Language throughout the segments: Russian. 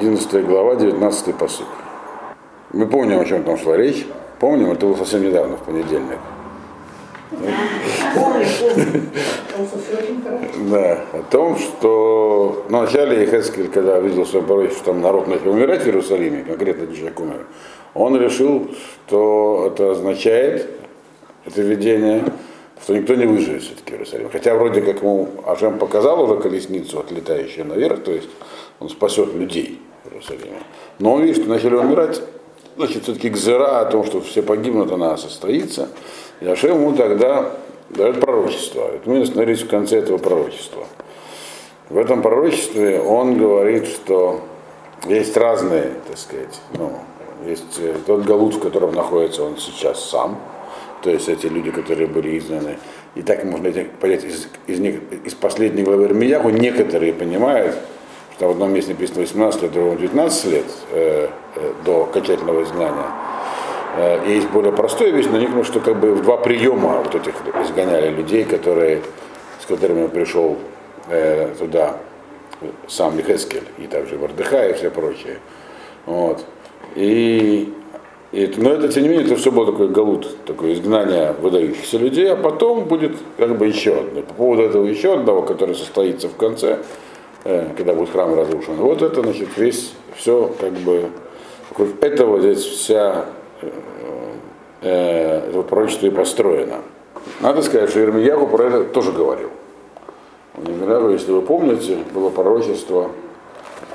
11 глава, 19 посыл. Мы помним, о чем там шла речь. Помним, это было совсем недавно, в понедельник. Да, о том, что ну, вначале Хескель, когда видел свою порой, что там народ начал умирать в Иерусалиме, конкретно человек умер, он решил, что это означает, это видение, что никто не выживет все-таки в Иерусалиме. Хотя вроде как ему Ашем показал уже колесницу, отлетающую наверх, то есть он спасет людей в Иерусалиме. Но он видит, что начали умирать, значит, все-таки гзера о том, что все погибнут, она состоится. И Ашем ему тогда дает пророчество. Это мы остановились в конце этого пророчества. В этом пророчестве он говорит, что есть разные, так сказать, ну, есть э, тот галут, в котором находится он сейчас сам, то есть эти люди, которые были изгнаны. И так можно понять из, из, из последней главы Ирмияху, некоторые понимают, что в одном месте написано 18 лет, в другом 19 лет э, э, до окончательного изгнания. Э, есть более но не потому, что как бы два приема вот этих изгоняли людей, которые, с которыми пришел э, туда сам Лихескель, и также Вардыха и все прочие. Вот. И, и, но это, тем не менее, это все было такое галут, такое изгнание выдающихся людей, а потом будет как бы еще одно. По поводу этого еще одного, который состоится в конце, когда будет храм разрушен. Вот это, значит, весь, все как бы, вокруг этого здесь вся э, это пророчество и построено. Надо сказать, что Ирмияху про это тоже говорил. У если вы помните, было пророчество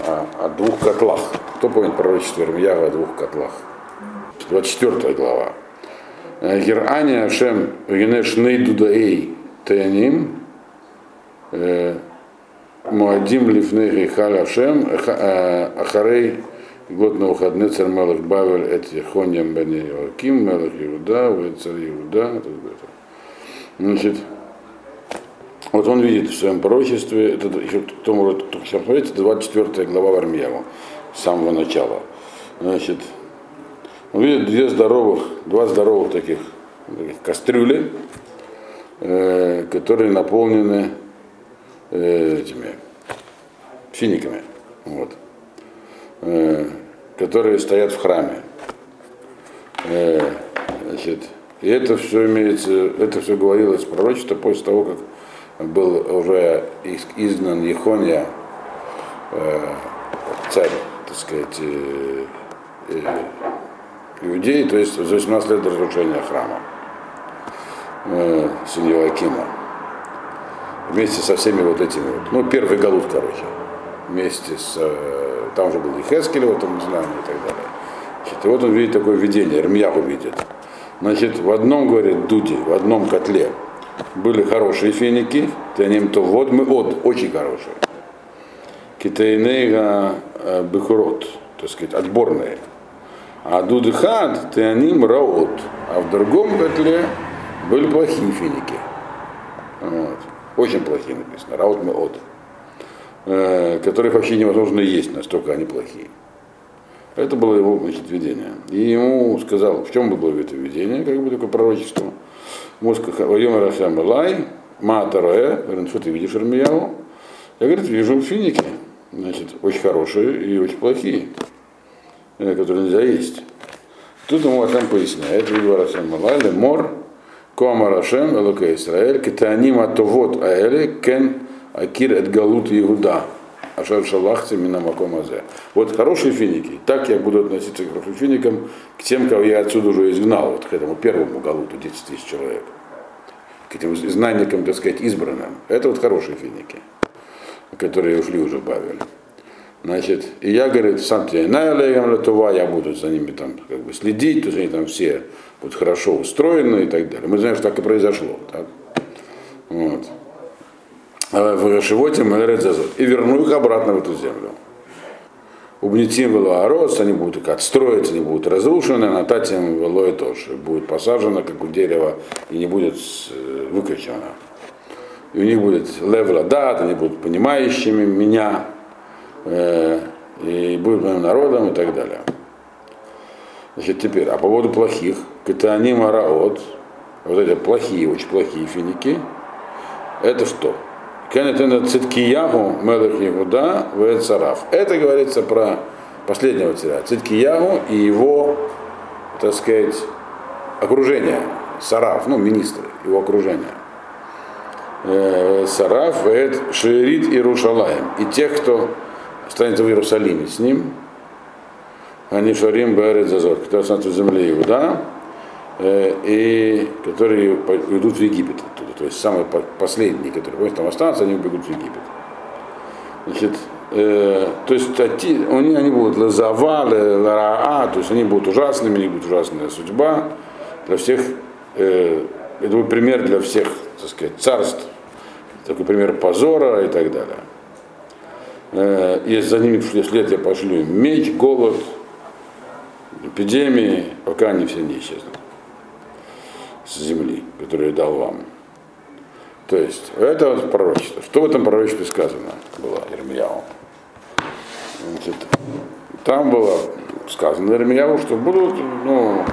о, о двух котлах. Кто помнит пророчество Ирмияху о двух котлах? 24 глава. Герания Ашем Генеш Нейдудаэй Теяним Муадим Лифней Хал Ашем Ахарей год на выходные царь Мелах Бавель эти Хоньям Бен Иоаким, Мелах Иуда, царь Иуда. Значит, вот он видит в своем пророчестве, это еще кто может только сейчас смотреть, это 24 глава Вармьяву, с самого начала. Значит, он видит две здоровых, два здоровых таких, таких кастрюли, э, которые наполнены э, этими финиками. Вот. Э, которые стоят в храме. Э, значит, и это все имеется, это все говорилось пророчество после того, как был уже изгнан Ехония, э, царь, так сказать, иудеи, то есть за 18 лет разрушения храма э, сын Акима. Вместе со всеми вот этими вот, ну, первый галут, короче, вместе с там же был и Хескель в этом знании и так далее. Значит, и вот он видит такое видение, Ирмьяху видит. Значит, в одном, говорит, дуде, в одном котле были хорошие финики, ним то вот мы от, очень хорошие. Китайнейга э, бехурот, так сказать, отборные. А дудхад теаним раот. А в другом котле были плохие финики. Вот. Очень плохие написано. Раот мы от. Э, которых вообще невозможно есть, настолько они плохие. Это было его значит, видение. И ему сказал, в чем было это видение, как бы такое пророчество. Вайома Рахам Лай, Маатароэ, говорит, что ты видишь, Армияу? Я, говорит, вижу финики, значит, очень хорошие и очень плохие, э, которые нельзя есть. Тут ему Ашем поясняет, видел Рахам Лай, Мор, Коама Рашем, Элока Исраэль, Китанима Товот Аэле, Кен Акир эт Галут Иуда. Ашар Шалахти Минамаком Азе. Вот хорошие финики. Так я буду относиться к хорошим финикам, к тем, кого я отсюда уже изгнал, вот к этому первому Галуту, 10 тысяч человек. К этим знанникам, так сказать, избранным. Это вот хорошие финики, которые ушли уже в. Значит, и я, говорит, сам тебе на я буду за ними там как бы следить, то есть они там все будут хорошо устроены и так далее. Мы знаем, что так и произошло. Так? Вот в животе Мэлерецезот, и верну их обратно в эту землю. Убнитим велоарос, они будут отстроиться, они будут разрушены, на татим велое тоже. Будет посажено, как у дерева, и не будет э, выкричено. И у них будет левла дат, они будут понимающими меня, э, и будут моим народом и так далее. Значит, теперь, а по поводу плохих, это они мараот, вот эти плохие, очень плохие финики, это что? Кенетена Циткиягу Мелех Ягуда Вецараф. Это говорится про последнего царя, Циткиягу и его, так сказать, окружение, Сараф, ну, министры, его окружение. Э, Сараф, Эд, Шерит и Рушалаем. И тех, кто останется в Иерусалиме с ним, они Шарим Берет Зазор, которые останутся в земле Иуда, и которые уйдут в Египет оттуда. То есть самые последние, которые там останутся, они убегут в Египет. Значит, э, то есть они, они будут лазава, лараа, то есть они будут ужасными, у них будет ужасная судьба для всех. Э, это будет пример для всех, так сказать, царств, такой пример позора и так далее. Э, если за ними след я пошлю меч, голод, эпидемии, пока они все не исчезнут с земли, которую я дал вам. То есть, это вот пророчество. Что в этом пророчестве сказано было Ермияу? Значит, там было сказано Ермияу, что будут, ну,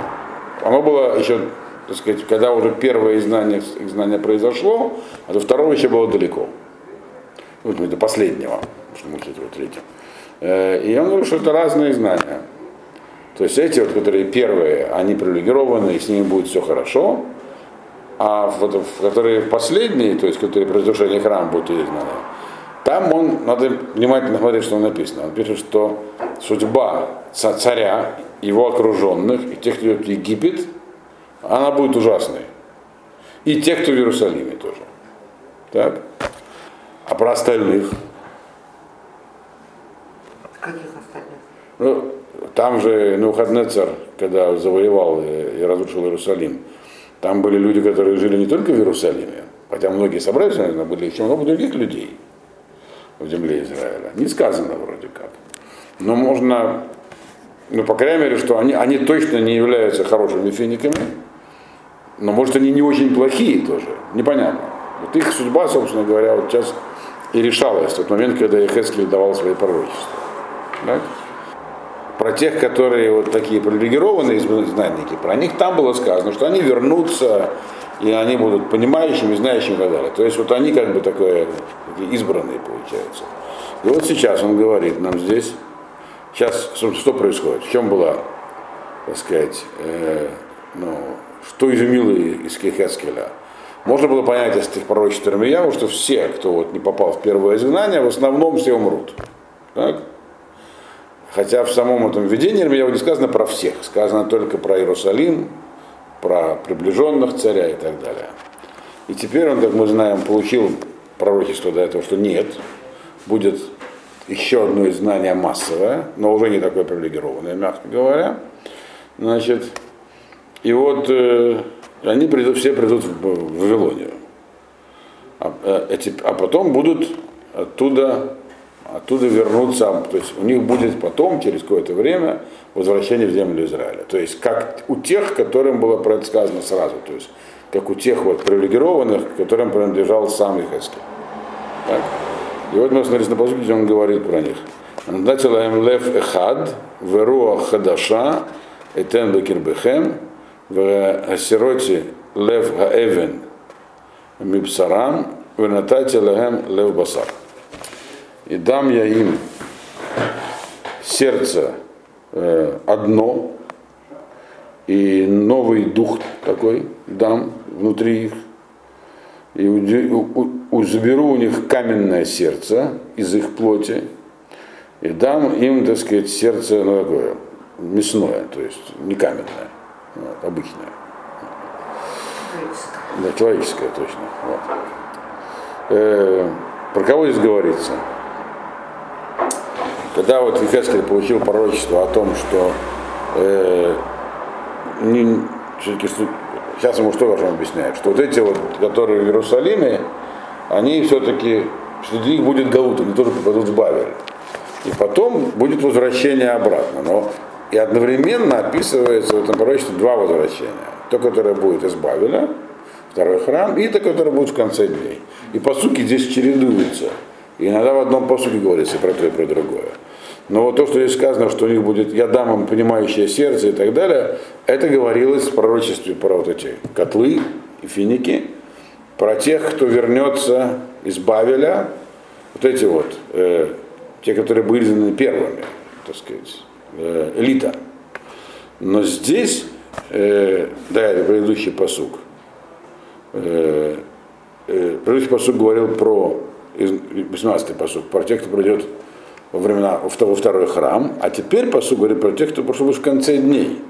оно было еще, так сказать, когда уже первое изгнание, изгнание произошло, а до второго еще было далеко. Вот, до последнего, что мы третьего. Э, и он говорит, что это разные знания. То есть эти, вот, которые первые, они привилегированы, и с ними будет все хорошо, а вот, которые последние, то есть которые при разрушении храма будут изгнаны, там он, надо внимательно смотреть, что написано. Он пишет, что судьба царя, его окруженных, и тех, кто идет в Египет, она будет ужасной. И тех, кто в Иерусалиме тоже. Так? А про остальных? Каких остальных? Ну, там же Нухаднецер, когда завоевал и разрушил Иерусалим, там были люди, которые жили не только в Иерусалиме, хотя многие собрались, наверное, были еще много других людей в земле Израиля. Не сказано вроде как. Но можно, ну, по крайней мере, что они, они точно не являются хорошими финиками, но, может, они не очень плохие тоже. Непонятно. Вот их судьба, собственно говоря, вот сейчас и решалась в тот момент, когда Ехескель давал свои пророчества. Так? Про тех, которые вот такие привилегированные знатники, про них там было сказано, что они вернутся, и они будут понимающими, знающими и так далее. То есть вот они как бы такое, избранные получаются. И вот сейчас он говорит нам здесь, сейчас что происходит, в чем была, так сказать, э, ну, что изумило из Кехескеля. Можно было понять из этих пророчеств Ирмияву, что все, кто вот не попал в первое изгнание, в основном все умрут. Так? Хотя в самом этом видении Ирмияву не сказано про всех, сказано только про Иерусалим, про приближенных царя и так далее. И теперь он, как мы знаем, получил пророчество до этого, что нет, будет еще одно изгнание массовое, но уже не такое привилегированное, мягко говоря. Значит, и вот э, они придут, все придут в, в Вавилонию. А, э, эти, а потом будут оттуда, оттуда вернуться, то есть у них будет потом, через какое-то время, возвращение в землю Израиля. То есть как у тех, которым было предсказано сразу, то есть как у тех вот привилегированных, которым принадлежал сам Ихаскель. И вот мы смотрим на посуде, где он говорит про них. Датилаем лев эхад, веруа хадаша, этен бекирбехем, в асироте лев хаэвен мипсарам, в натате лехем лев басар. И дам я им сердце э, одно, и новый дух такой дам внутри их, и заберу у них каменное сердце из их плоти, и дам им, так сказать, сердце ну, такое, мясное, то есть не каменное, вот, обычное. Да, человеческое точно. Вот. Э, про кого здесь говорится? Когда вот Хескель получил пророчество о том, что э, не, сейчас ему что важно объясняет, что вот эти вот, которые в Иерусалиме, они все-таки, среди них будет Галут, они тоже попадут в Бавель. И потом будет возвращение обратно. Но и одновременно описывается в этом пророчестве два возвращения. То, которое будет из Бавеля, второй храм, и то, которое будет в конце дней. И по сути здесь чередуются. И иногда в одном посуде говорится про то и про другое. Но вот то, что здесь сказано, что у них будет «я дам им понимающее сердце» и так далее, это говорилось в пророчестве про вот эти котлы и финики, про тех, кто вернется из Бавеля, вот эти вот, э, те, которые были изгнаны первыми, так сказать, э, элита. Но здесь, э, да, это предыдущий посук, э, э, предыдущий посук говорил про 18-й посук, про тех, кто придет во времена, во второй храм, а теперь посук говорит про тех, кто пришел в конце дней.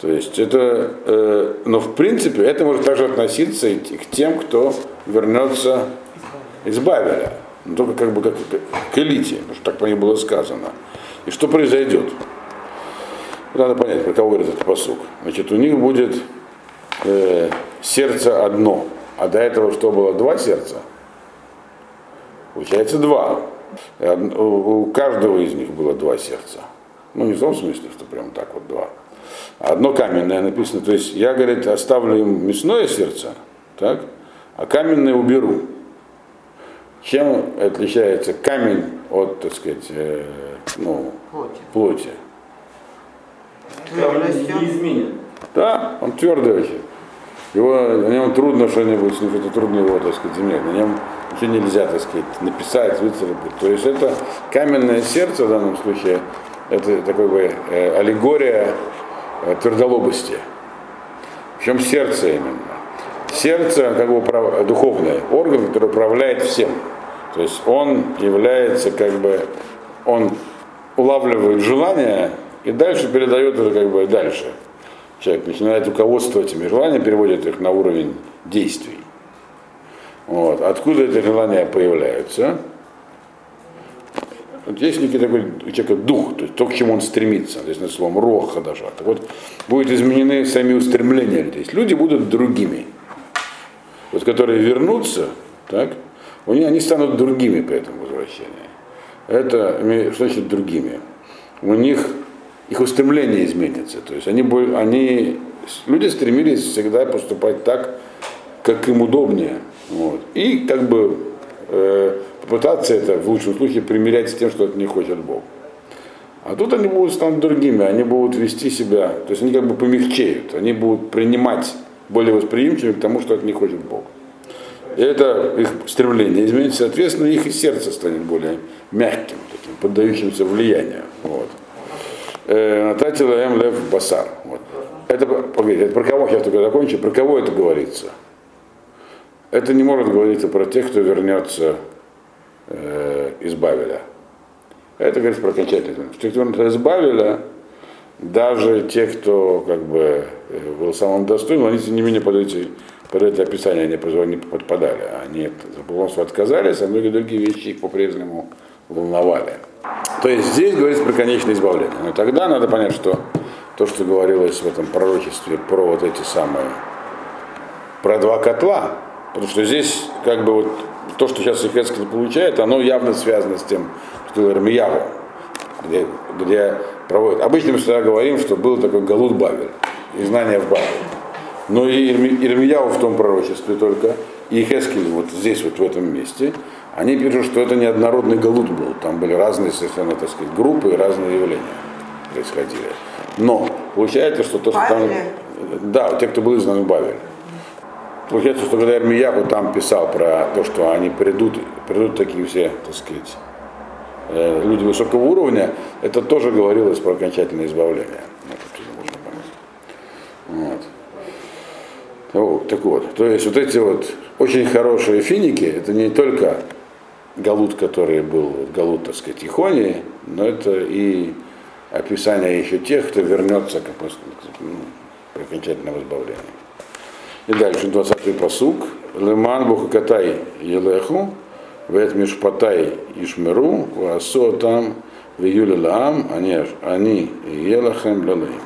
То есть это, э, но в принципе это может также относиться и к тем, кто вернется из Бавеля, но только как бы как, к элите, потому что так по ней было сказано. И что произойдет? Надо понять, про кого говорит этот посук. Значит, у них будет э, сердце одно, а до этого что было два сердца? Получается два. У каждого из них было два сердца. Ну, не в том смысле, что прям так вот два. Одно каменное написано. То есть я, говорит, оставлю им мясное сердце, так, а каменное уберу. Чем отличается камень от, так сказать, э, ну, Плоти. плоти? Твердостью. не изменен. Да, он твердый вообще. Его, на нем трудно что-нибудь, ну, это трудно его, так сказать, иметь. На нем ничего нельзя, так сказать, написать, выцарапать. То есть это каменное сердце в данном случае, это такой бы э, аллегория э, твердолобости. Причем сердце именно. Сердце, как бы духовный орган, который управляет всем. То есть он является как бы, он улавливает желание и дальше передает это как бы дальше. Человек начинает руководствовать этими желаниями, переводит их на уровень действий. Вот. Откуда эти желания появляются? Вот есть некий такой у человека дух, то есть то, к чему он стремится, то есть на словом роха даже. Так вот, будут изменены сами устремления людей. То есть люди будут другими. Вот которые вернутся, так, них, они станут другими по этому возвращению. Это что значит другими? У них их устремление изменится. То есть они, они, люди стремились всегда поступать так, как им удобнее. Вот. И как бы э, попытаться это в лучшем случае примерять с тем, что от них хочет Бог. А тут они будут станут другими, они будут вести себя, то есть они как бы помягчеют, они будут принимать более восприимчивыми к тому, что от них хочет Бог. И это их стремление изменится, соответственно, их и сердце станет более мягким, таким, поддающимся влиянию. Вот. Э, Нататила М. Лев Басар. Вот. Это, погодите, это про кого, сейчас только закончу, про кого это говорится? Это не может говориться про тех, кто вернется э, из Бавеля. Это говорится про окончательно. Те, кто вернется из Бавеля, даже те, кто как бы э, был самым достойным, они тем не менее под, эти, под это описание не, позва- не подпадали. Они заполнства отказались, а многие другие вещи их по-прежнему волновали. То есть здесь говорится про конечное избавление. Но тогда надо понять, что то, что говорилось в этом пророчестве про вот эти самые, про два котла, потому что здесь как бы вот то, что сейчас Ихецкий получает, оно явно связано с тем, что делал Ирмияву, где, где проводят. Обычно мы всегда говорим, что был такой Галут Бавель, и знание в Бавеле. Но и Ирми- Ирмияу в том пророчестве только, и Хескель вот здесь, вот в этом месте, они пишут, что это неоднородный галут был. Там были разные совершенно, так сказать, группы и разные явления происходили. Но получается, что то, что там... Бавеле? Да, те, кто был изгнан в Бавель. Получается, что когда Ирмияху там писал про то, что они придут, придут такие все, так сказать, э, люди высокого уровня, это тоже говорилось про окончательное избавление. Вот, понять. Вот. Ну, так вот, то есть вот эти вот очень хорошие финики, это не только Галут, который был, вот Галут, так сказать, Ихонии, но это и описание еще тех, кто вернется к, ну, к окончательному избавлению. И дальше 20-й посук. Леман бухакатай елеху, вет мишпатай ишмеру, васо там в июле лаам, они, они елахем лалеем.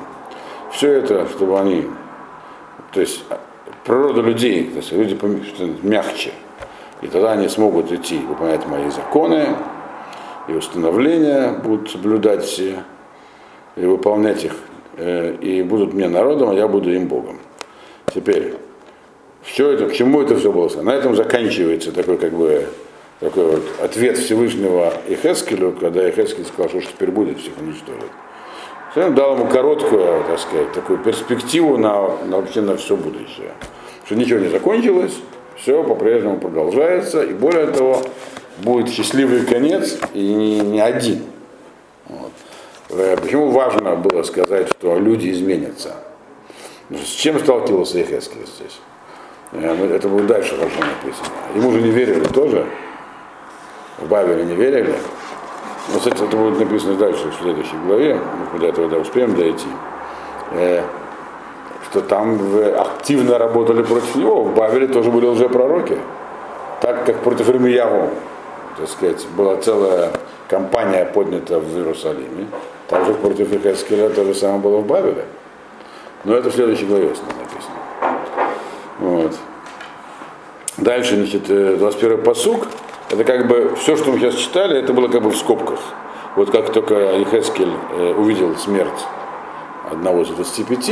Все это, чтобы они, то есть природа людей, то есть люди мягче, и тогда они смогут идти, выполнять мои законы, и установления будут соблюдать все, и выполнять их, э, и будут мне народом, а я буду им Богом. Теперь, все это, к чему это все было? На этом заканчивается такой, как бы, такой вот ответ Всевышнего Ихескелю, когда Ихескель сказал, что теперь будет всех уничтожить. Он дал ему короткую, так сказать, такую перспективу на, на вообще на все будущее. Что ничего не закончилось, Все по-прежнему продолжается, и более того, будет счастливый конец, и не, не один. Вот. Э, почему важно было сказать, что люди изменятся? С чем сталкивался Ехескель здесь? Это будет дальше хорошо написано. Ему же не верили тоже. В Бавеле не верили. Но, кстати, это будет написано дальше, в следующей главе. Мы до этого успеем дойти. Э, что там активно работали против него. В Бавеле тоже были уже пророки. Так как против Ирмияву, так сказать, была целая кампания поднята в Иерусалиме, также против Ихаскеля то же самое было в Бавеле. Но это в следующей главе написано. Вот. Дальше, значит, 21 посук. Это как бы все, что мы сейчас читали, это было как бы в скобках. Вот как только Ихескель э, увидел смерть одного из 25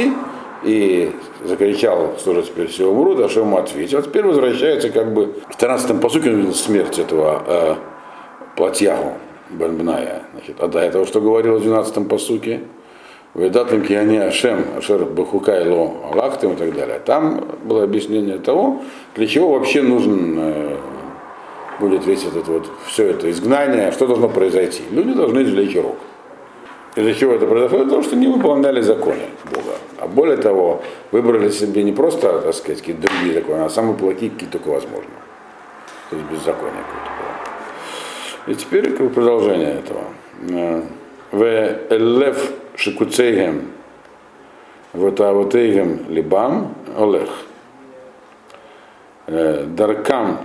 и закричал, что же теперь все умру, да что ему ответил. А теперь возвращается как бы в 13-м посуке он увидел смерть этого э, Платьягу Бенбная. Значит, а до этого что говорил в 12-м посуке? Ведатым киане Ашем, Ашер Бахукайло Аллахтым и так далее. Там было объяснение того, для чего вообще нужен э, будет весь этот вот, все это изгнание, что должно произойти. Люди должны извлечь урок. И для чего это произошло? Для того, что не выполняли законы Бога. А более того, выбрали себе не просто, так сказать, какие-то другие законы, а самые плохие, какие только возможно. То есть беззаконие какое-то было. И теперь как продолжение этого. Э, в элев шикуцейгем ватавотейгем либам олех. Даркам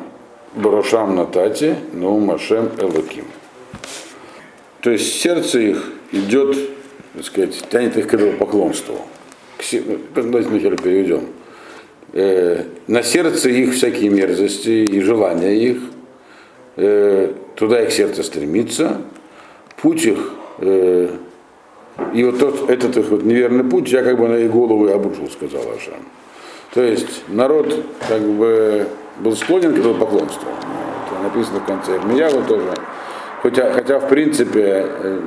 Барашам Натати, но Машем Элаким. То есть сердце их идет, так сказать, тянет их к поклонству. Ну, давайте вначале переведем. Э, на сердце их всякие мерзости и желания их, э, туда их сердце стремится, путь их, э, и вот тот, этот их вот неверный путь, я как бы на их голову и обрушил, сказал Ашам. То есть народ как бы был склонен к этому поклонству. Это написано в конце Ирмияву тоже. Хотя, хотя в принципе э,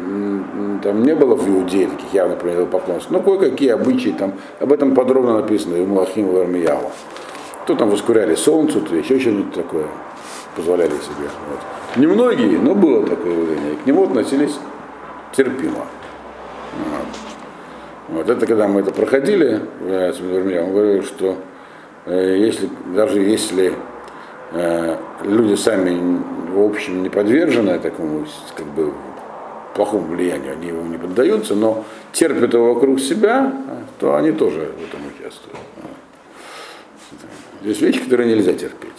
там не было в Иудее таких явно принятых поклонств, но кое-какие обычаи там, об этом подробно написано в Малахим в Ирмияву. То там воскуряли солнцу, то еще что-нибудь такое позволяли себе. Вот. Немногие, но было такое явление, к нему относились терпимо. Вот. вот это когда мы это проходили, я говорил, что Э, если, даже если э, люди сами, в общем, не подвержены такому как бы, плохому влиянию, они его не поддаются, но терпят его вокруг себя, то они тоже в этом участвуют. Есть вещи, которые нельзя терпеть.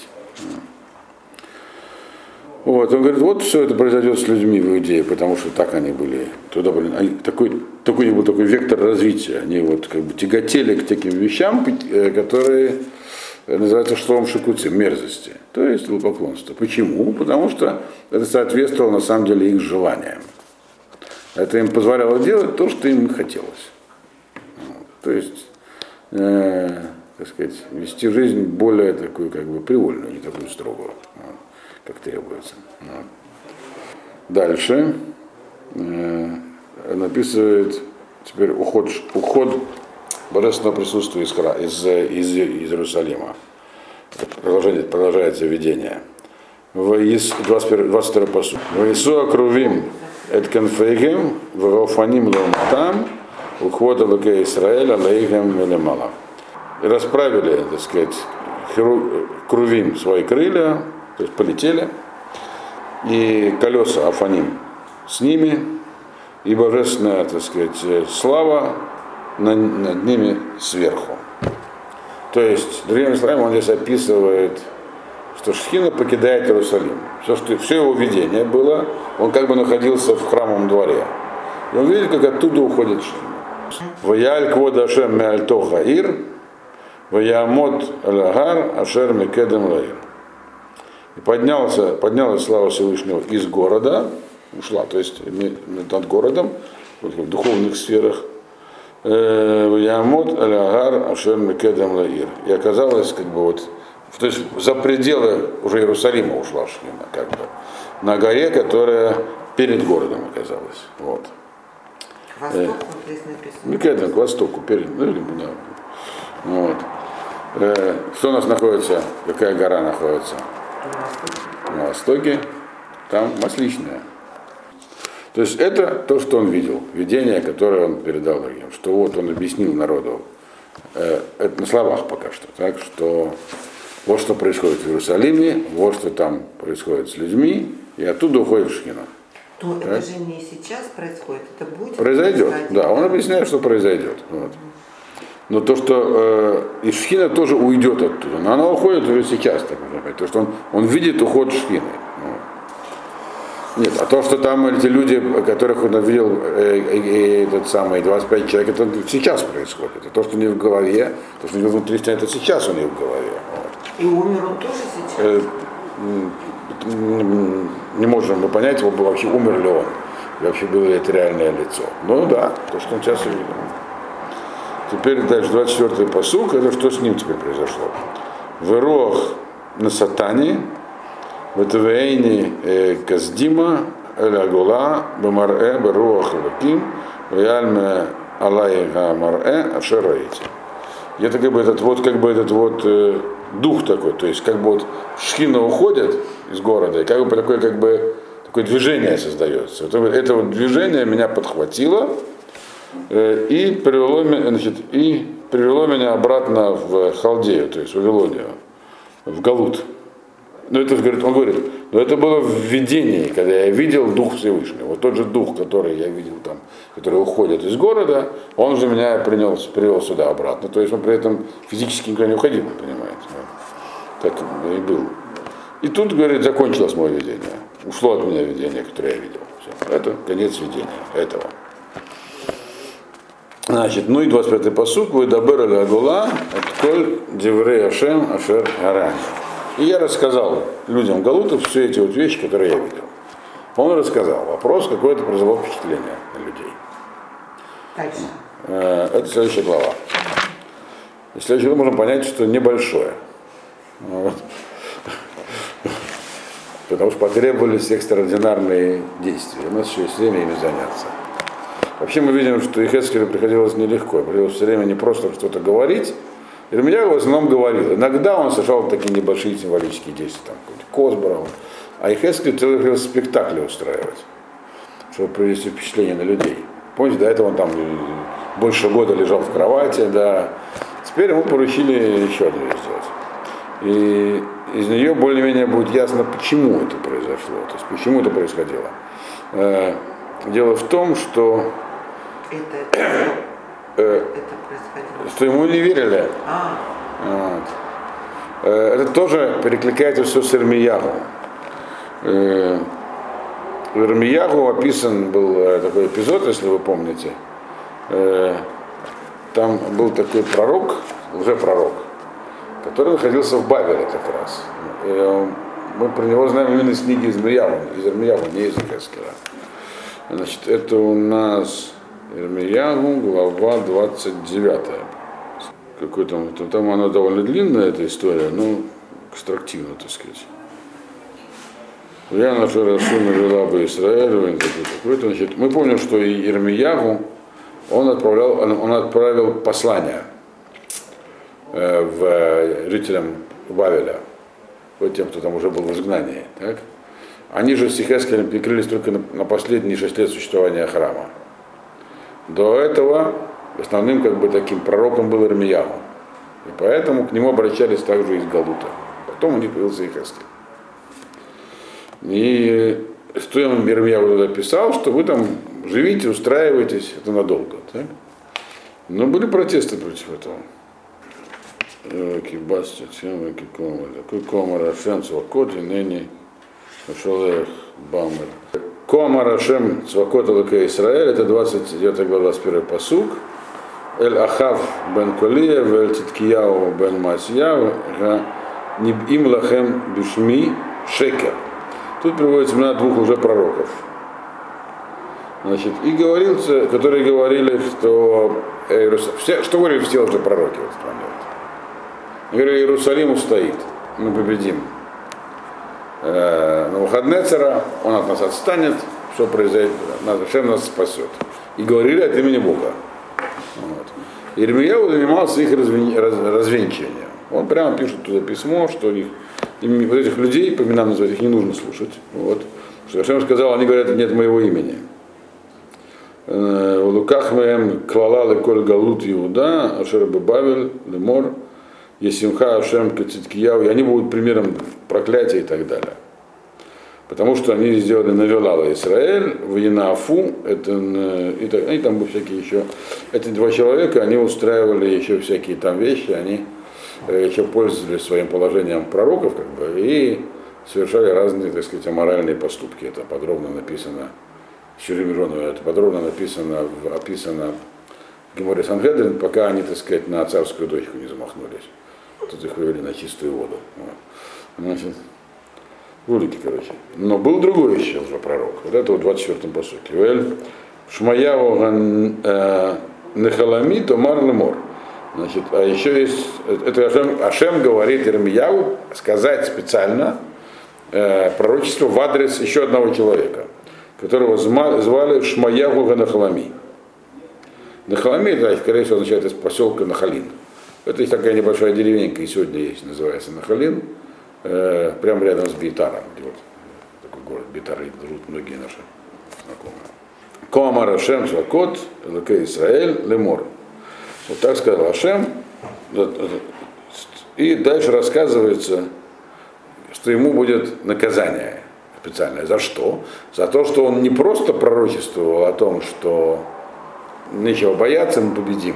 Вот, он говорит, вот все это произойдет с людьми в Иудее, потому что так они были, туда были, они, такой, такой был такой вектор развития, они вот как бы тяготели к таким вещам, э, которые называются штом шикуци, мерзости, то есть поклонство. Почему? Потому что это соответствовало на самом деле их желаниям. Это им позволяло делать то, что им хотелось. Вот. То есть, э, так сказать, вести жизнь более такую, как бы, привольную, не такую строгую. Как требуется. Дальше э, написывает теперь уход, уход божественного присутствия из, из, из, из Иерусалима. Продолжение, продолжается видение. В 21, 22 посуд. В Ису Акрувим Эт Конфейгем в Рофаним Ломтам Ухвода Луке Израиля Лейгем Велемала. Расправили, так сказать, Крувим свои крылья, то есть полетели, и колеса Афаним с ними, и божественная, так сказать, слава над, ними сверху. То есть, другими словами, он здесь описывает, что Шхина покидает Иерусалим. Все, что, все его видение было, он как бы находился в храмовом дворе. И он видит, как оттуда уходит Шхина. Ваяль квода Ашем меальтоха ир, ваямот алагар ашер мекедем лаир. И поднялся, поднялась слава Всевышнего из города, ушла, то есть над городом, в духовных сферах, э, Ямот Алягар Ашер Мекедем Лаир. И оказалось, как бы вот, то есть за пределы уже Иерусалима ушла Шхина, как бы, на горе, которая перед городом оказалась. Вот. К востоку здесь написано. Мекедем, к востоку, перед, ну или да. Вот. Э, что у нас находится, какая гора находится? На востоке, там масличная. То есть это то, что он видел, видение, которое он передал другим, что вот он объяснил народу, э, это на словах пока что, так что вот что происходит в Иерусалиме, вот что там происходит с людьми, и оттуда уходит Шхина. То это же не сейчас происходит, это будет Произойдет, да, он объясняет, что произойдет. Вот. Но то, что э, и Шхина тоже уйдет оттуда, но она уходит уже сейчас, так можно сказать, потому что он, он видит уход Шхины. Нет, а то, что там эти люди, которых он видел, э, э, э, этот самый 25 человек, это сейчас происходит. Это то, что у них в голове, то, что у них внутри стоит, это сейчас у них в голове. Вот. И умер он тоже сейчас? Э, не можем мы понять, вообще умер ли он, и вообще было ли это реальное лицо. Ну да, то, что он сейчас увидел. Теперь дальше 24-й посук, это что с ним теперь произошло. Верох на сатане, в Этавейне э, Каздима, Эля Гула, Бамарэ, Беруах Лаким, Вяльме Алайга Марэ, Ашераити. Это как бы этот вот, как бы этот вот э, дух такой, то есть как бы вот шхина уходит из города, и как бы такое, как бы такое движение создается. Вот это вот движение меня подхватило, и привело, значит, и привело меня обратно в Халдею, то есть в Вавилонию, в Галут. Но это, говорит, он говорит, но это было в видении, когда я видел Дух Всевышнего. Вот тот же Дух, который я видел там, который уходит из города, он же меня принес, привел сюда обратно. То есть он при этом физически никуда не уходил, понимаете. Так и был. И тут, говорит, закончилось мое видение. Ушло от меня видение, которое я видел. Все. Это конец видения этого. Значит, ну и 25-й посук, вы добырали Агула, от коль деврей Ашем Ашер Гарани. И я рассказал людям Галутов все эти вот вещи, которые я видел. Он рассказал. Вопрос, какое-то произвело впечатление на людей. Дальше. Э, Это следующая глава. И следующее мы можем понять, что небольшое. Вот. Потому что потребовались экстраординарные действия. У нас еще есть время ими заняться. Вообще мы видим, что Ихескелю приходилось нелегко. Приходилось все время не просто что-то говорить. Ирмияу в основном говорил. Иногда он совершал такие небольшие символические действия, там, брал. А Ихескель целый приходилось спектакли устраивать, чтобы привести впечатление на людей. Помните, до этого он там больше года лежал в кровати, да. Теперь ему поручили еще одну сделать. И из нее более-менее будет ясно, почему это произошло, то есть почему это происходило. Э, Дело в том, что, Это, э, это происходило. что ему не верили. А, Вот. Э, Это тоже перекликается все с Ирмиягу. Э, В Ирмиягу описан был такой эпизод, если вы помните. Там был такой пророк, лжепророк, который находился в Бавеле как раз. Мы про него знаем именно из книги из Ирмиягу, из Ирмиягу, не из Ихескеля. Значит, это у нас Ирмиягу, глава 29. Какой там, там, там она довольно длинная, эта история, но экстрактивно, так сказать. Я наша Расуна жила бы Израиль, какой-то, значит, мы помним, что и Ирмиягу, он отправлял, он, он отправил послание э, в, э, жителям Вавеля, вот тем, кто там уже был в изгнании. Так? Они же с Ихескелем прикрылись только на, на последние шесть лет существования храма. До этого основным как бы таким пророком был Ирмиягу. И поэтому к нему обращались также из Галута. Потом у них появился Ихескель. И что я тогда писал, что вы там живите, устраиваетесь, это надолго. Так? Но были протесты против этого. Кибасти, тема, кикомар, такой комар, Ашем, Цвакот, и ныне Шолех, Бамер. Комар, Ашем, Цвакот, Лака Исраэль, это 29 глава, 21 посук. Эль Ахав бен Колия, Эль Титкияу бен Масьяу, им лахем бишми шекер. Тут приводится имена двух уже пророков. Значит, и говорился, которые говорили, что все, что говорили все уже пророки в этот момент. Говорили, Иерусалим устоит, мы победим. Э, на выходные цара, он от нас отстанет, что произойдет, Шем нас спасет. И говорили от имени Бога. Вот. Ирмияу занимался их развен- раз- развенчиванием. Он прямо пишет туда письмо, что их, им, вот этих людей, по именам называть, их не нужно слушать. Вот. Что Ашем сказал, они говорят, нет моего имени. В луках моем клала леколь галут Иуда, Ашер Бабавель, Лемор, Есимха, Ашем, Кациткияу, и они будут примером проклятия и так далее. Потому что они сделали Навелала Израиль, в Янафу, это, и, так, и там были всякие еще, эти два человека, они устраивали еще всякие там вещи, они еще пользовались своим положением пророков, как бы, и совершали разные, так сказать, аморальные поступки. Это подробно написано Шеремирона, это подробно написано, описано в Геморе Сангедрин, пока они, так сказать, на царскую дочку не замахнулись. Тут их вывели на чистую воду. Вот. Значит, жулики, короче. Но был другой еще уже пророк. Вот это в 24-м посуке. Вэль Шмаяву э, Нехалами Томар Лемор. Значит, а еще есть, это Ашем, Ашем говорит Ирмияу сказать специально э, пророчество в адрес еще одного человека, которого звали Шмаягу Ганахалами. Нахалами, это, скорее всего, означает из поселка Нахалин. Это есть такая небольшая деревенька, и сегодня есть, называется Нахалин, э, прямо рядом с Бейтаром, вот такой город Бейтар, живут многие наши знакомые. Коамар Ашем Шакот, Лаке Исраэль, Лемор. Вот так сказал Ашем. И дальше рассказывается, что ему будет наказание специальное. За что? За то, что он не просто пророчествовал о том, что нечего бояться, мы победим.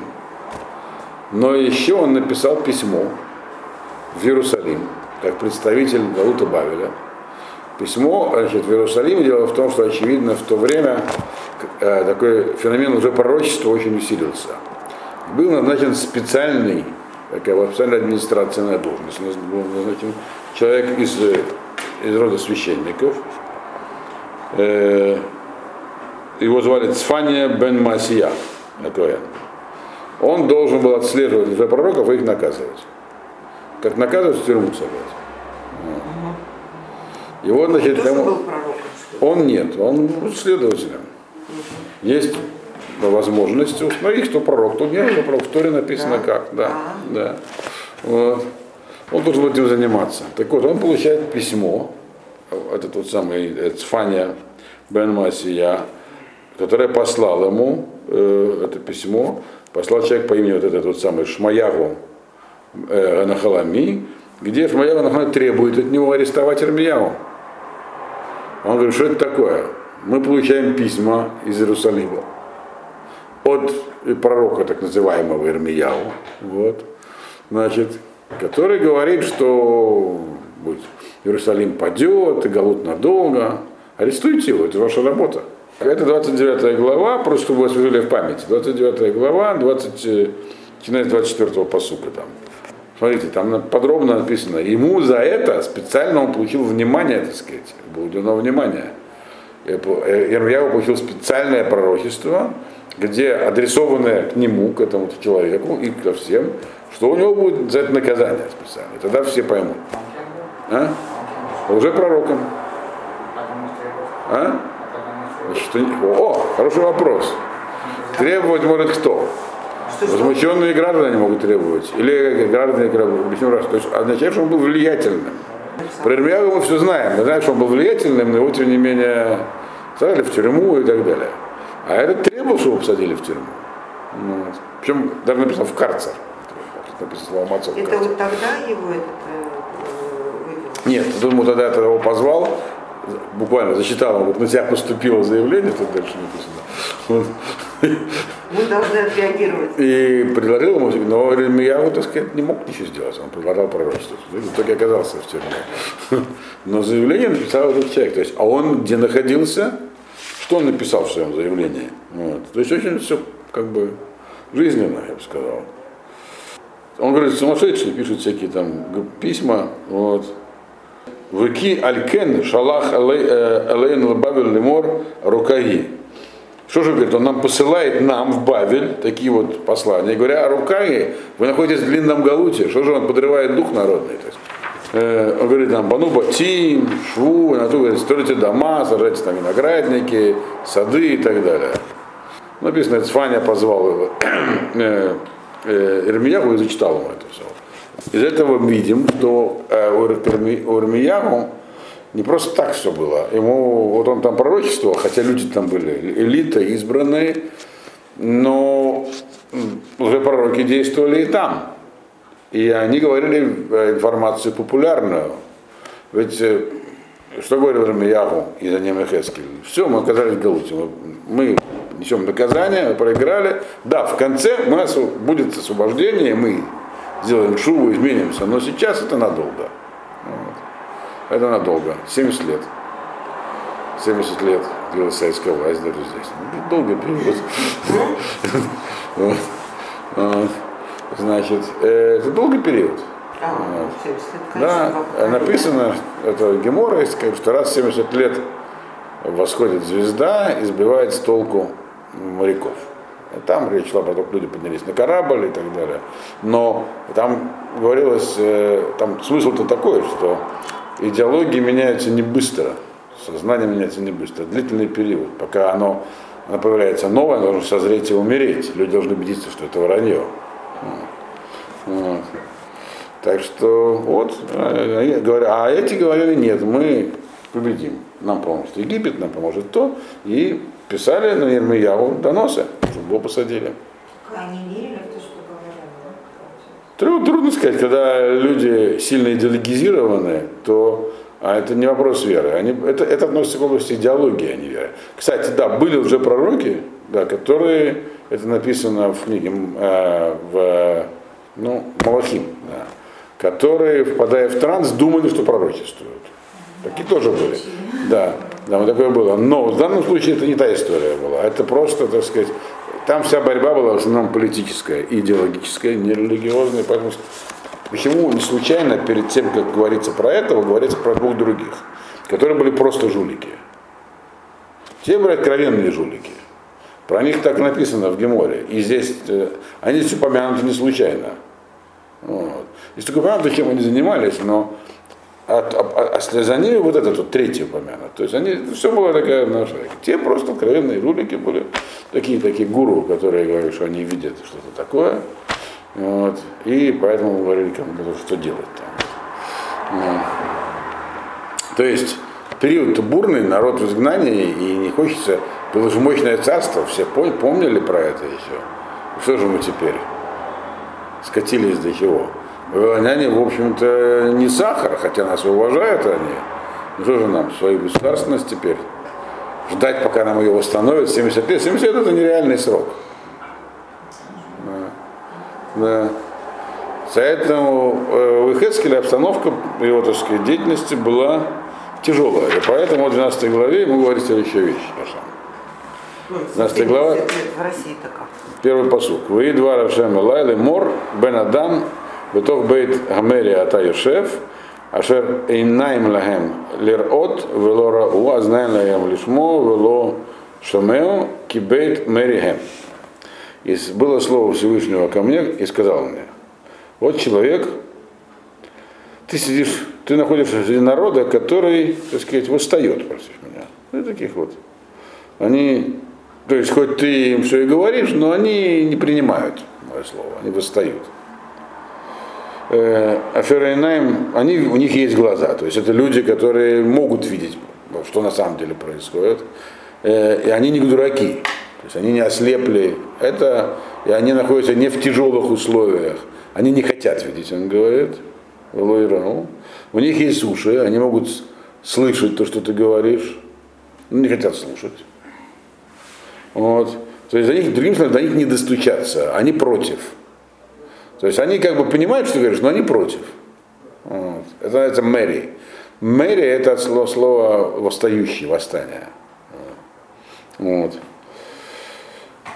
Но еще он написал письмо в Иерусалим, как представитель Галута Бавеля. Письмо значит, в Иерусалиме дело в том, что, очевидно, в то время э, такой феномен уже пророчества очень усилился был назначен специальный, такая специальная административная должность. Был назначен человек из, из рода священников. Э, его звали Цфания бен Масия, Он должен был отслеживать пророков и их наказывать. Как наказывать в тюрьму сажать. Его, значит, кому... Он нет, он следователем. Есть возможности установить, кто пророк, кто нет, кто пророк. В Торе написано да. как, да, да. Вот. Он должен этим заниматься. Так вот, он получает письмо, этот вот самый Цфания Бен Масия, который послал ему э, это письмо, послал человек по имени вот этот вот самый Шмаягу э, Нахалами, где Шмаягу Нахалами требует от него арестовать Ирмиягу. Он говорит, что это такое? Мы получаем письма из Иерусалима от пророка так называемого Ирмияу, вот, значит, который говорит, что будет, Иерусалим падет, и Галут надолго. Арестуйте его, это ваша работа. Это 29 глава, просто чтобы вы освежили в памяти. 29 глава, 20, начиная с 24 посука там. Смотрите, там подробно написано, ему за это специально он получил внимание, так сказать, было уделено внимание. Ирмияу получил специальное пророчество, где адресованное к нему, к этому человеку и ко всем, что у него будет за это наказание специальное. Тогда все поймут. А? Уже пророком. А? Что, о, хороший вопрос. Требовать может кто? Возмущенные граждане могут требовать. Или граждане, объясню раз. То есть означает, что он был влиятельным. Про Ирмияу мы все знаем. Мы знаем, что он был влиятельным, но его, тем не менее, сажали в тюрьму и так далее. А этот требовал, чтобы посадили в тюрьму. Ну, причем даже написано в карцер. Написано слово. Это вот тогда его этот э, вывел? Нет, думаю, тогда я его позвал, буквально зачитал, он вот на тебя поступило заявление, тут дальше написано. Мы должны отреагировать. И предложил ему, но я вот, так сказать, не мог ничего сделать, он предлагал пророчество. В итоге оказался в тюрьме. Но заявление написал этот человек. То есть, а он где находился, что он написал в своем заявлении. Вот. То есть очень все как бы жизненно, я бы сказал. Он говорит, сумасшедший, пишет всякие там письма. Вот. Вики Алькен Шалах Алейн Лабавель Лемор Рукаги. Что же говорит, он нам посылает нам в Бавель такие вот послания, говоря, а Рукаги, вы находитесь в длинном галуте, что же он подрывает дух народный? То Э, он говорит нам, бану батим, шву, на то говорит, строите дома, сажайте там виноградники, сады и так далее. Написано, Цфаня позвал его, э, э, Ирмиягу и зачитал ему это все. Из этого видим, что э, у Ирмиягу не просто так все было. Ему, вот он там пророчествовал, хотя люди там были элита, избранные, но уже пророки действовали и там. И они говорили информацию популярную. Ведь э, что говорил Рамиягу и за ним Эхескель? Все, мы оказались в Галуте. Мы несем наказание, проиграли. Да, в конце у нас будет освобождение, мы сделаем шубу, изменимся. Но сейчас это надолго. Вот. Это надолго. 70 лет. 70 лет длилась советская власть даже здесь. Ну, долгий период. Значит, э, это долгий период. А. Да, написано, это Гемора, что раз в 70 лет восходит звезда и сбивает с толку моряков. Там речь шла про то, что люди поднялись на корабль и так далее. Но там говорилось, э, там смысл-то такой, что идеологии меняются не быстро, сознание меняется не быстро, длительный период, пока оно, оно появляется новое, оно должно созреть и умереть. Люди должны убедиться, что это вранье. Вот. Так что вот, э, говоря, а эти говорили, нет, мы победим. Нам поможет Египет, нам поможет то. И писали на Ермияву доносы, его посадили. Они верили в то, что говорили? Трудно сказать, когда люди сильно идеологизированы, то а это не вопрос веры. Они, это, это относится к области идеологии, а не веры. Кстати, да, были уже пророки, да, которые, это написано в книге, э, в, ну, Малахим, да, которые, впадая в транс, думали, что пророчествуют. Такие тоже были. Да, да, вот такое было. Но в данном случае это не та история была. Это просто, так сказать, там вся борьба была в основном политическая, идеологическая, не религиозная. Поэтому почему не случайно перед тем, как говорится про этого, говорится про двух других, которые были просто жулики. Те были откровенные жулики. Про них так написано в Геморе. И здесь э, они здесь упомянуты не случайно. Вот. Здесь только упомянуто, чем они занимались, но а, а, а за ними вот этот вот третий упомянут. То есть они, все было такая наша. Те просто откровенные рулики были, такие такие гуру, которые говорят, что они видят что-то такое. Вот. И поэтому говорили кому что делать там. То есть период бурный, народ в изгнании, и не хочется, было же мощное царство, все помнили про это еще. Что же мы теперь? Скатились до чего? Вавилоняне, в общем-то, не сахар, хотя нас уважают они. Ну что же нам, свою государственность теперь? Ждать, пока нам ее восстановят, 70 лет. 70 лет это нереальный срок. Да. да. Поэтому э, в Ихескеле обстановка его, так сказать, деятельности была тяжелая. И поэтому в 12 главе ему говорит следующая вещь. 12 глава. В России как? Первый посук. Вы два Рашем Лайлы Мор Бен Адам Бетох бейт гамери ата Йошев, ашер эйнаем лахем лирот вело рау, а знаем лахем лишмо вело шамео кибейт мерихем. И было слово Всевышнего ко мне и сказал мне, вот человек, ты сидишь, ты находишься среди народа, который, так сказать, восстает против меня. Ну, таких вот. Они, то есть, хоть ты им все и говоришь, но они не принимают мое слово, они восстают. Аферайнаем, они, у них есть глаза, то есть это люди, которые могут видеть, что на самом деле происходит, э, и они не дураки, то есть они не ослепли, это, и они находятся не в тяжелых условиях, они не хотят видеть, он говорит, у них есть уши, они могут слышать то, что ты говоришь, но не хотят слушать. Вот. То есть до них, другим словом, до них не достучаться, они против. То есть они как бы понимают, что говоришь, но они против. Вот. Это называется мэри. Мэри это от слова, слова восстающий, восстание. Вот.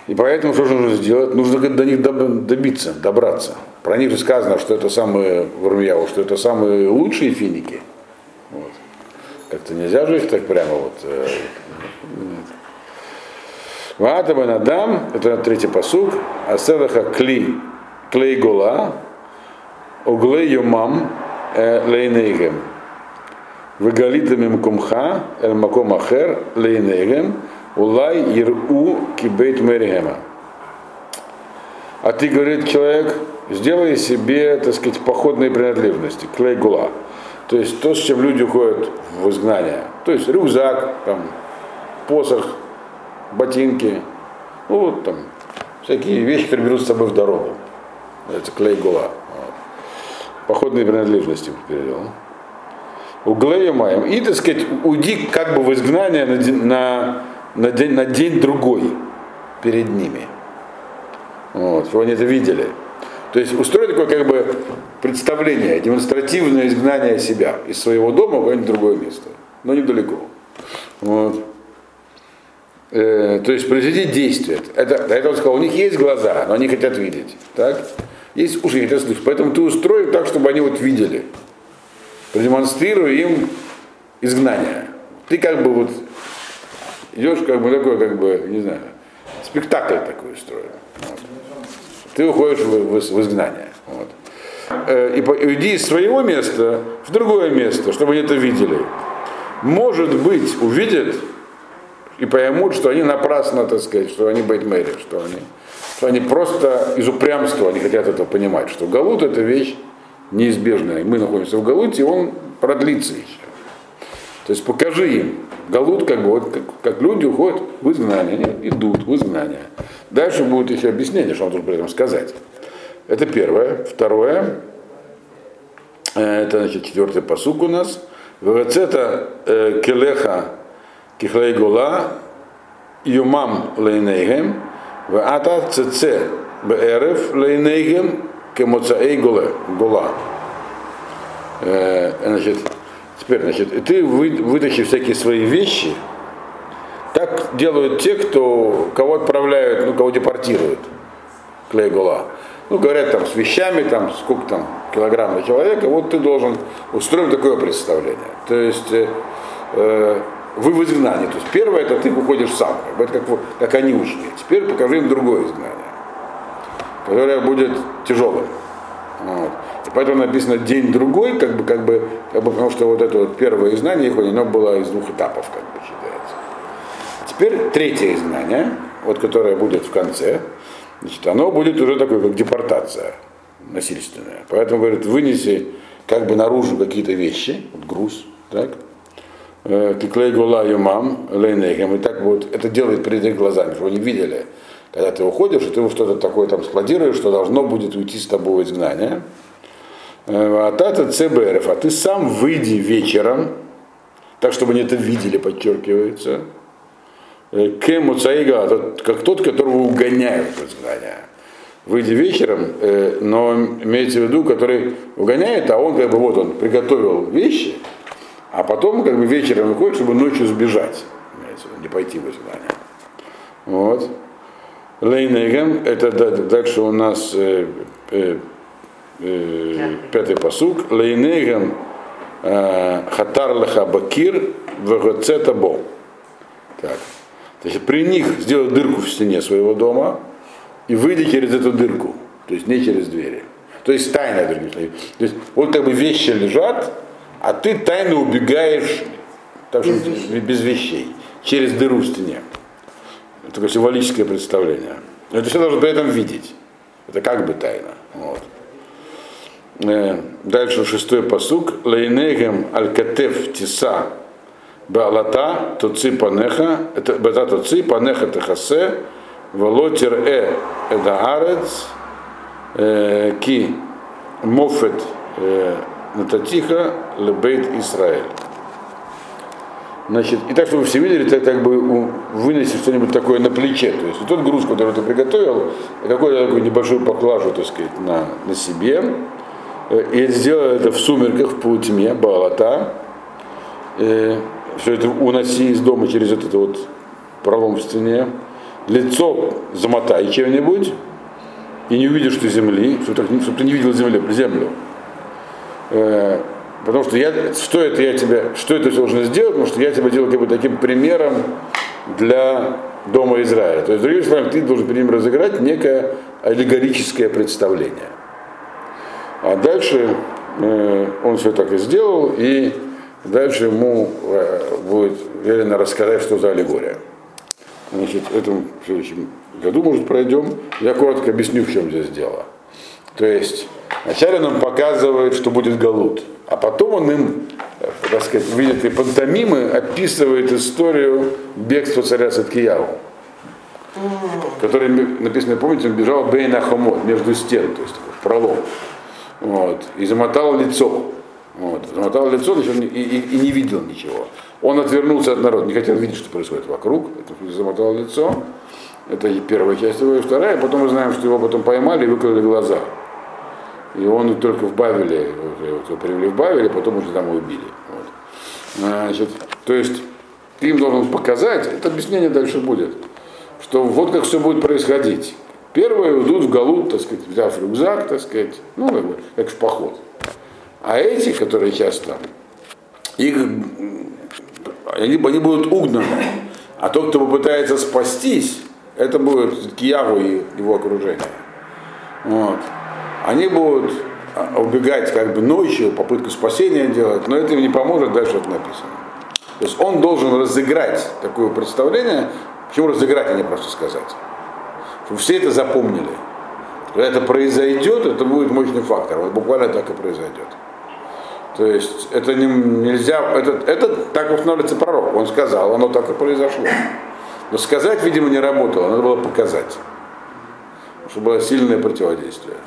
И поэтому что же нужно сделать? Нужно до них добиться, добраться. Про них же сказано, что это самые, в что это самые лучшие финики. Вот. Как-то нельзя же их так прямо вот. Э, Ваатаба Надам, это третий посуг, Аселаха Кли клей гола, углей йомам лейнейгем. Вегалитами мкумха, эль маком ахер лейнейгем, улай иру кибейт меригема. А ты, говорит человек, сделай себе, так сказать, походные принадлежности, клей гула. То есть то, с чем люди уходят в изгнание. То есть рюкзак, там, посох, ботинки, ну вот там, всякие вещи, которые берут с собой в дорогу. Это клей. Вот. Походные принадлежности перевел. Углея маем. И, так сказать, уйди как бы в изгнание на, на, на, день, на день другой перед ними. Вот, чтобы они это видели. То есть устроить такое как бы представление, демонстративное изгнание себя из своего дома в какое-нибудь другое место, но недалеко. Вот. Э, то есть произвести действие. Это, до этого сказал, у них есть глаза, но они хотят видеть. Так? Есть уши, хотят слышать. Поэтому ты устроил так, чтобы они вот видели. Продемонстрируй им изгнание. Ты как бы вот идешь как бы такой, как бы, не знаю, спектакль такой устроил. Вот. Ты уходишь в, в, в изгнание. Вот. Э, и уйди из своего места в другое место, чтобы они это видели. Может быть, увидят и поймут, что они напрасно, так сказать, что они бейтмейры, что они, что они просто из упрямства не хотят этого понимать, что Галут это вещь неизбежная. Мы находимся в Галуте, и он продлится еще. То есть покажи им. Галут, как вот, как, как люди уходят в изгнание, они идут в изгнание. Дальше будет еще объяснение, что он должен при этом сказать. Это первое. Второе, это значит четвертый посук у нас. Вецета э, келеха кихлей гула юмам лейнейгем вата цеце беэрев лейнейгем кемоцаэй гула. Э, значит, Теперь, значит, ты вытащи всякие свои вещи. Так делают те, кто, кого отправляют, ну, кого депортируют. Клейгула. Ну, говорят там с вещами, там, сколько там килограмм на человека, вот ты должен устроить такое представление. То есть э, э, вы в изгнании. То есть первое это ты выходишь сам, это как, как они ушли. Теперь покажи им другое изгнание, которое будет тяжелым. Вот. И поэтому написано день другой, как бы, как бы, как бы, потому что вот это вот первое изгнание их, оно было из двух этапов, как бы считается. Теперь третье изгнание, вот которое будет в конце, значит, оно будет уже такое, как депортация насильственная. Поэтому, говорит, вынеси как бы наружу какие-то вещи, вот груз, так, Киклей гула юмам, лейнейхем, и так вот это делает перед их глазами, чтобы они видели, когда ты уходишь, и ты что-то такое там складируешь, что должно будет уйти с тобой в изгнание. Э, Атата ЦБРФ, а ты сам выйди вечером, так чтобы они это видели, подчеркивается. Э, Кему Цаига, как тот, которого угоняют в изгнание. Выйди вечером, э, но имеется в виду, который угоняет, а он как бы вот он приготовил вещи, а потом как бы вечером выходит, чтобы ночью сбежать, не пойти в изгнание. Вот. Лейнегем, это дальше у нас э, э, э, пятый посук. Лейнегем э, хатар леха бакир вегоцета бо. Так. То есть при них сделай дырку в стене своего дома и выйди через эту дырку, то есть не через двери. То есть тайно, другими. То есть вот как бы вещи лежат, а ты тайно убегаешь так без, вещей. без вещей через дыру в стене такое символическое представление. Но это все должен при этом видеть. Это как бы тайна. Вот. Э, дальше шестой посук. Лейнегем аль-катев тиса баалата тоци панеха, это бата тоци панеха техасе, волотер э эдаарец, э, ки мофет э, нататиха лебейт Израиль. Значит, и так, чтобы все видели, ты как бы вынеси что-нибудь такое на плече. То есть тот груз, который ты приготовил, какой-то такой небольшой поклажу, так сказать, на, на себе. Э, и сделай это в сумерках, в полутьме, балата. И все это уноси из дома через этот вот пролом в стене. Лицо замотай чем-нибудь, и не увидишь ты земли, чтобы, чтобы ты не видел землю, землю. Э, Потому что я, что это я тебя, что это должен сделать, потому что я тебя делаю как бы таким примером для дома Израиля. То есть, другими словами, ты должен перед ним разыграть некое аллегорическое представление. А дальше э, он все так и сделал, и дальше ему э, будет велено рассказать, что за аллегория. Значит, этому в следующем году, может, пройдем. Я коротко объясню, в чем здесь дело. То есть, вначале он нам показывает, что будет Галут, а потом он им, э, так сказать, в виде этой пантомимы описывает историю бегства царя Садкияву, который написано, помните, он бежал Бейна Хамот, между стен, то есть в пролом, вот, и замотал лицо. Вот, замотал лицо и, и, и не видел ничего. Он отвернулся от народа, не хотел видеть, что происходит вокруг, это замотал лицо. Это первая часть его, и вторая. Потом мы знаем, что его потом поймали и выкрыли глаза. И он только в Бавеле, его привели в Бавеле, потом уже там его убили. Вот. Значит, то есть ты им должен показать, это объяснение дальше будет, что вот как все будет происходить. Первые идут в Галут, так сказать, взяв рюкзак, так сказать, ну, как, бы, как в поход. А эти, которые сейчас там, их, они, они будут угнаны. А тот, кто попытается спастись, это будет Кияву и его окружение. Вот они будут а, убегать как бы ночью, попытку спасения делать, но это им не поможет, дальше это написано. То есть он должен разыграть такое представление, почему разыграть, а не просто сказать. Чтобы все это запомнили. Когда это произойдет, это будет мощный фактор. Вот буквально так и произойдет. То есть это не, нельзя, это, это так устанавливается пророк. Он сказал, оно так и произошло. Но сказать, видимо, не работало, надо было показать. Чтобы было сильное противодействие.